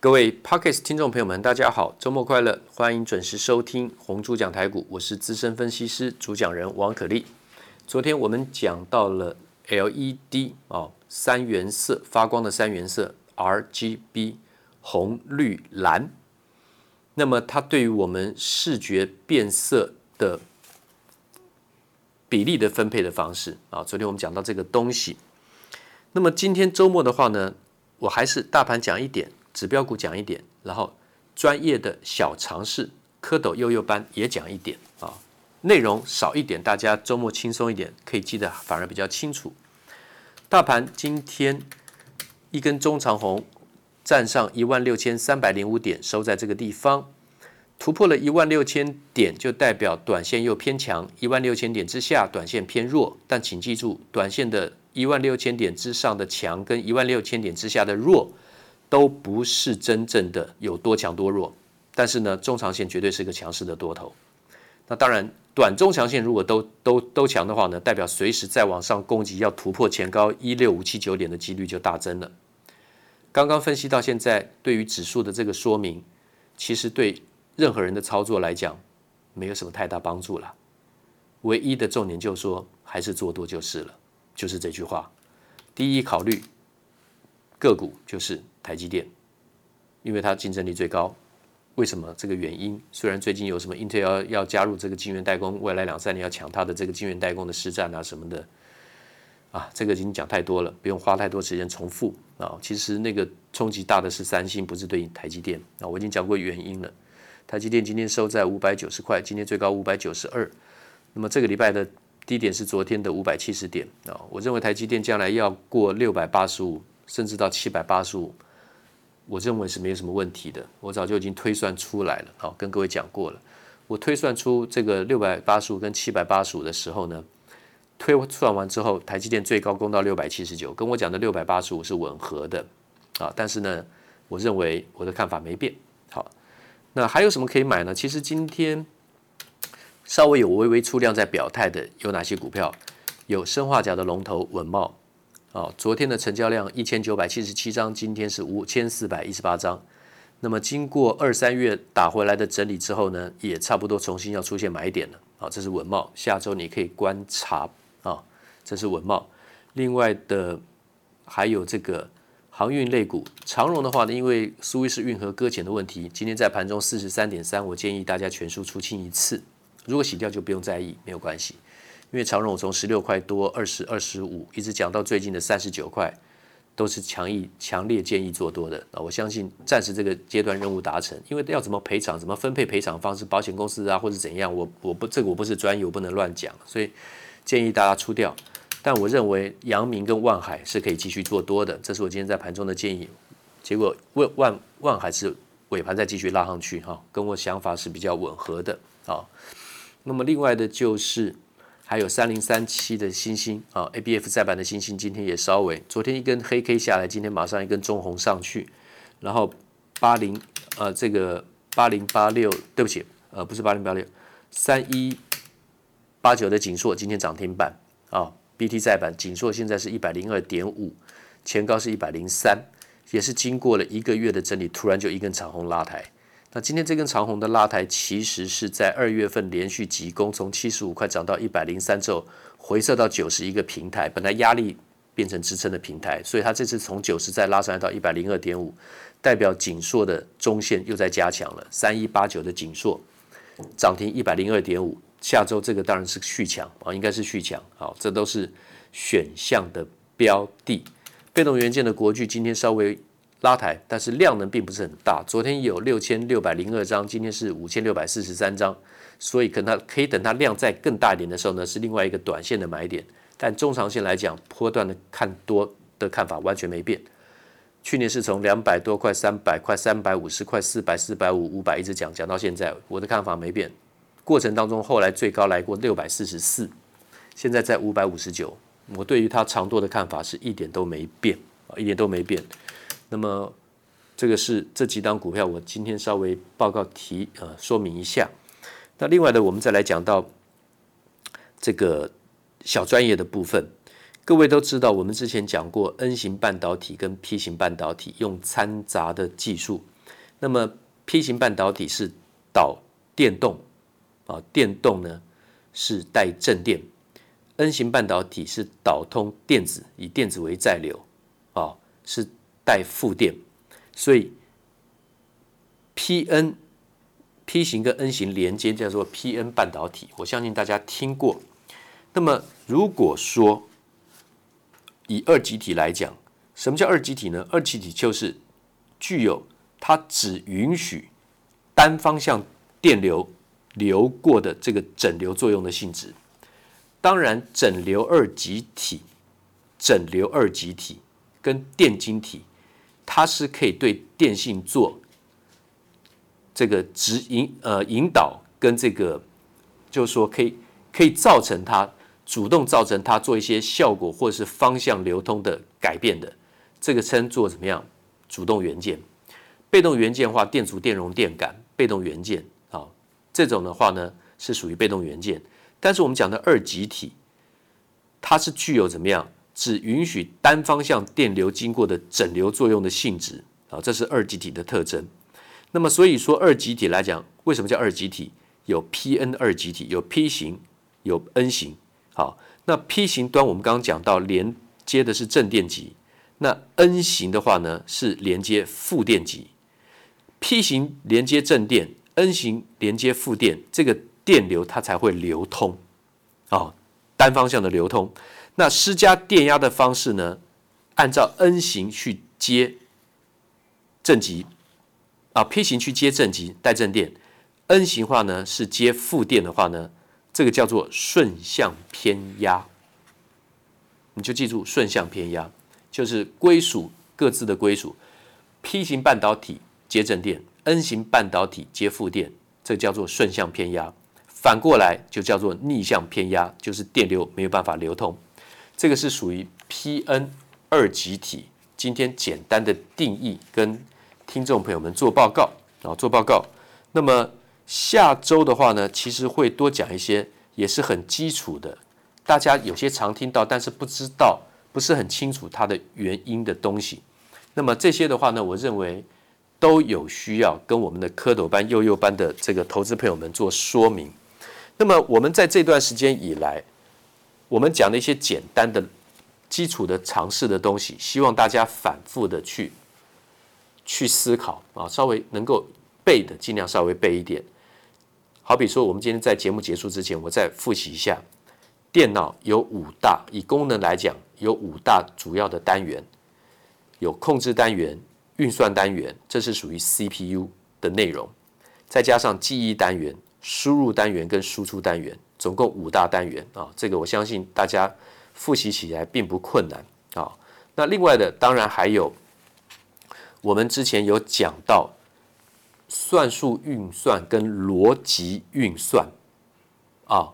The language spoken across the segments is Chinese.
各位 Podcast 听众朋友们，大家好，周末快乐！欢迎准时收听红猪讲台股，我是资深分析师主讲人王可立。昨天我们讲到了 LED 哦，三原色发光的三原色 RGB 红绿蓝，那么它对于我们视觉变色的比例的分配的方式啊，昨天我们讲到这个东西。那么今天周末的话呢，我还是大盘讲一点。指标股讲一点，然后专业的小常识，蝌蚪幼幼班也讲一点啊，内容少一点，大家周末轻松一点，可以记得反而比较清楚。大盘今天一根中长红，站上一万六千三百零五点，收在这个地方，突破了一万六千点，就代表短线又偏强；一万六千点之下，短线偏弱。但请记住，短线的一万六千点之上的强，跟一万六千点之下的弱。都不是真正的有多强多弱，但是呢，中长线绝对是一个强势的多头。那当然，短中长线如果都都都强的话呢，代表随时再往上攻击，要突破前高一六五七九点的几率就大增了。刚刚分析到现在，对于指数的这个说明，其实对任何人的操作来讲，没有什么太大帮助了。唯一的重点就是说，还是做多就是了，就是这句话。第一考虑个股就是。台积电，因为它竞争力最高，为什么这个原因？虽然最近有什么 Intel 要加入这个晶圆代工，未来两三年要抢它的这个晶圆代工的市占啊什么的，啊，这个已经讲太多了，不用花太多时间重复啊。其实那个冲击大的是三星，不是对应台积电啊。我已经讲过原因了。台积电今天收在五百九十块，今天最高五百九十二，那么这个礼拜的低点是昨天的五百七十点啊。我认为台积电将来要过六百八十五，甚至到七百八十五。我认为是没有什么问题的，我早就已经推算出来了，好，跟各位讲过了。我推算出这个六百八十五跟七百八十五的时候呢，推算完之后，台积电最高攻到六百七十九，跟我讲的六百八十五是吻合的，啊，但是呢，我认为我的看法没变。好，那还有什么可以买呢？其实今天稍微有微微出量在表态的有哪些股票？有生化甲的龙头稳懋。哦，昨天的成交量一千九百七十七张，今天是五千四百一十八张。那么经过二三月打回来的整理之后呢，也差不多重新要出现买点了。啊，这是稳懋，下周你可以观察啊，这是稳懋。另外的还有这个航运类股，长荣的话呢，因为苏伊士运河搁浅的问题，今天在盘中四十三点三，我建议大家全数出清一次。如果洗掉就不用在意，没有关系。因为长荣从十六块多、二十二十五，一直讲到最近的三十九块，都是强意强烈建议做多的啊！我相信暂时这个阶段任务达成，因为要怎么赔偿、怎么分配赔偿方式，保险公司啊或者怎样，我我不这个我不是专业，我不能乱讲，所以建议大家出掉。但我认为阳明跟万海是可以继续做多的，这是我今天在盘中的建议。结果万万万海是尾盘再继续拉上去哈，跟我想法是比较吻合的啊。那么另外的就是。还有三零三七的星星啊，A B F 载板的星星今天也稍微，昨天一根黑 K 下来，今天马上一根中红上去，然后八零呃这个八零八六，对不起，呃不是八零八六，三一八九的景硕今天涨停板啊，B T 载板景硕现在是一百零二点五，前高是一百零三，也是经过了一个月的整理，突然就一根长红拉抬。那今天这根长红的拉抬，其实是在二月份连续急攻，从七十五块涨到一百零三之后，回撤到九十一个平台，本来压力变成支撑的平台，所以它这次从九十再拉上来到一百零二点五，代表紧硕的中线又在加强了。三一八九的紧硕涨停一百零二点五，下周这个当然是续强啊，应该是续强。好，这都是选项的标的。被动元件的国巨今天稍微。拉抬，但是量能并不是很大。昨天有六千六百零二张，今天是五千六百四十三张，所以可能它可以等它量再更大一点的时候呢，是另外一个短线的买点。但中长线来讲，波段的看多的看法完全没变。去年是从两百多块、三百块、三百五十块、四百、四百五、五百一直讲讲到现在，我的看法没变。过程当中后来最高来过六百四十四，现在在五百五十九。我对于它长多的看法是一点都没变啊，一点都没变。那么，这个是这几档股票，我今天稍微报告提呃说明一下。那另外的，我们再来讲到这个小专业的部分。各位都知道，我们之前讲过 N 型半导体跟 P 型半导体用掺杂的技术。那么 P 型半导体是导电动啊，电动呢是带正电；N 型半导体是导通电子，以电子为载流啊，是带负电。所以 PN P 型跟 N 型连接叫做 PN 半导体，我相信大家听过。那么如果说以二极体来讲，什么叫二极体呢？二极体就是具有它只允许单方向电流流过的这个整流作用的性质。当然，整流二极体、整流二极体跟电晶体，它是可以对电信做这个指引呃引导，跟这个就是说可以可以造成它。主动造成它做一些效果或者是方向流通的改变的，这个称作怎么样？主动元件。被动元件的话，电阻、电容、电感，被动元件啊，这种的话呢是属于被动元件。但是我们讲的二极体，它是具有怎么样？只允许单方向电流经过的整流作用的性质啊，这是二极体的特征。那么所以说二极体来讲，为什么叫二极体？有 P-N 二极体，有 P 型，有 N 型。好，那 P 型端我们刚刚讲到连接的是正电极，那 N 型的话呢是连接负电极。P 型连接正电，N 型连接负电，这个电流它才会流通，哦，单方向的流通。那施加电压的方式呢，按照 N 型去接正极，啊，P 型去接正极带正电，N 型话呢是接负电的话呢。这个叫做顺向偏压，你就记住顺向偏压就是归属各自的归属。P 型半导体接正电，N 型半导体接负电，这叫做顺向偏压。反过来就叫做逆向偏压，就是电流没有办法流通。这个是属于 PN 二极体。今天简单的定义跟听众朋友们做报告啊，做报告。那么。下周的话呢，其实会多讲一些，也是很基础的，大家有些常听到，但是不知道，不是很清楚它的原因的东西。那么这些的话呢，我认为都有需要跟我们的蝌蚪班、幼幼班的这个投资朋友们做说明。那么我们在这段时间以来，我们讲的一些简单的、基础的、尝试的东西，希望大家反复的去去思考啊，稍微能够背的，尽量稍微背一点。好比说，我们今天在节目结束之前，我再复习一下。电脑有五大，以功能来讲，有五大主要的单元，有控制单元、运算单元，这是属于 CPU 的内容，再加上记忆单元、输入单元跟输出单元，总共五大单元啊。这个我相信大家复习起来并不困难啊。那另外的，当然还有我们之前有讲到。算术运算跟逻辑运算，啊，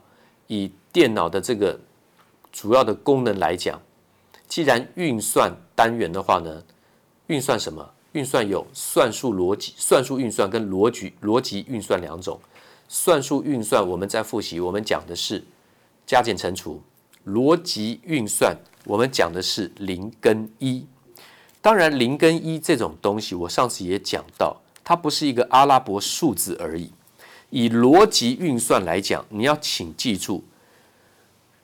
以电脑的这个主要的功能来讲，既然运算单元的话呢，运算什么？运算有算术逻辑、算术运算跟逻辑逻辑运算两种。算术运算我们在复习，我们讲的是加减乘除；逻辑运算我们讲的是零跟一。当然，零跟一这种东西，我上次也讲到。它不是一个阿拉伯数字而已。以逻辑运算来讲，你要请记住，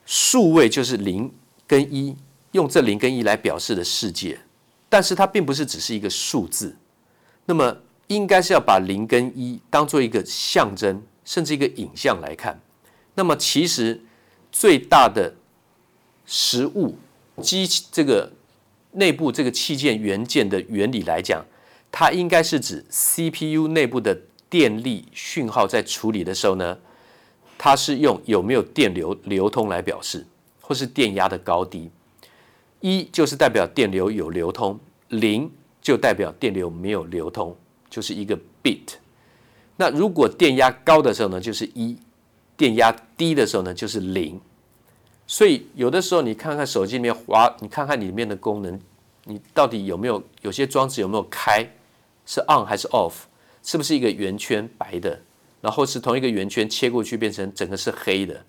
数位就是零跟一，用这零跟一来表示的世界。但是它并不是只是一个数字，那么应该是要把零跟一当做一个象征，甚至一个影像来看。那么其实最大的实物机这个内部这个器件元件的原理来讲。它应该是指 CPU 内部的电力讯号在处理的时候呢，它是用有没有电流流通来表示，或是电压的高低。一就是代表电流有流通，零就代表电流没有流通，就是一个 bit。那如果电压高的时候呢，就是一；电压低的时候呢，就是零。所以有的时候你看看手机里面滑，你看看里面的功能，你到底有没有有些装置有没有开？是 on 还是 off？是不是一个圆圈白的，然后是同一个圆圈切过去变成整个是黑的？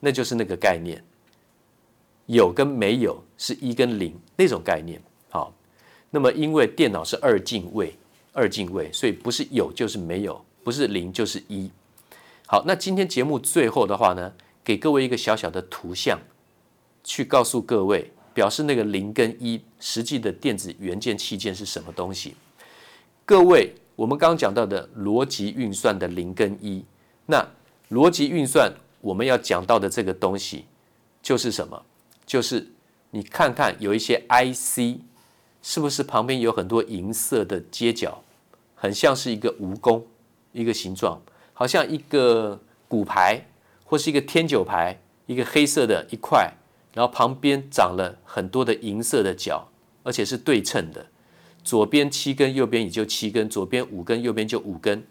那就是那个概念。有跟没有是一跟零那种概念。好，那么因为电脑是二进位，二进位，所以不是有就是没有，不是零就是一。好，那今天节目最后的话呢，给各位一个小小的图像，去告诉各位，表示那个零跟一实际的电子元件器件是什么东西。各位，我们刚刚讲到的逻辑运算的零跟一，那逻辑运算我们要讲到的这个东西就是什么？就是你看看有一些 IC，是不是旁边有很多银色的接角，很像是一个蜈蚣一个形状，好像一个骨牌或是一个天九牌，一个黑色的一块，然后旁边长了很多的银色的角，而且是对称的，左边七根，右边也就七根，左边五根，右边就五根。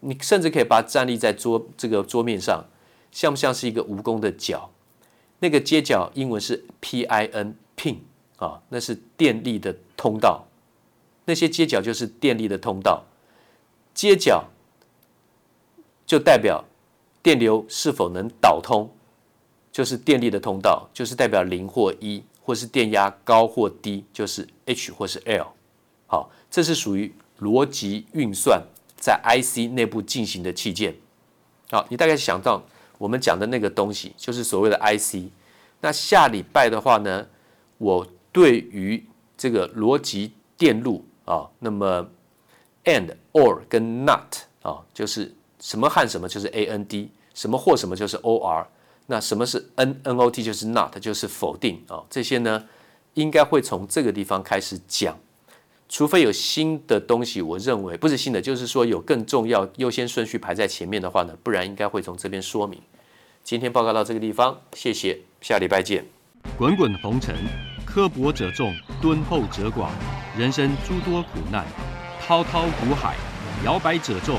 你甚至可以把它站立在桌这个桌面上，像不像是一个蜈蚣的脚？那个接角英文是 pin，pin 啊，那是电力的通道。那些接角就是电力的通道，接角就代表电流是否能导通，就是电力的通道，就是代表零或一，或是电压高或低，就是 H 或是 L。好，这是属于逻辑运算在 IC 内部进行的器件。好，你大概想到。我们讲的那个东西就是所谓的 IC。那下礼拜的话呢，我对于这个逻辑电路啊，那么 and or 跟 not 啊，就是什么和什么就是 AND，什么或什么就是 OR。那什么是 N NOT 就是 not 就是否定啊，这些呢应该会从这个地方开始讲。除非有新的东西，我认为不是新的，就是说有更重要、优先顺序排在前面的话呢，不然应该会从这边说明。今天报告到这个地方，谢谢，下礼拜见。滚滚红尘，刻薄者众，敦厚者寡；人生诸多苦难，滔滔苦海，摇摆者众，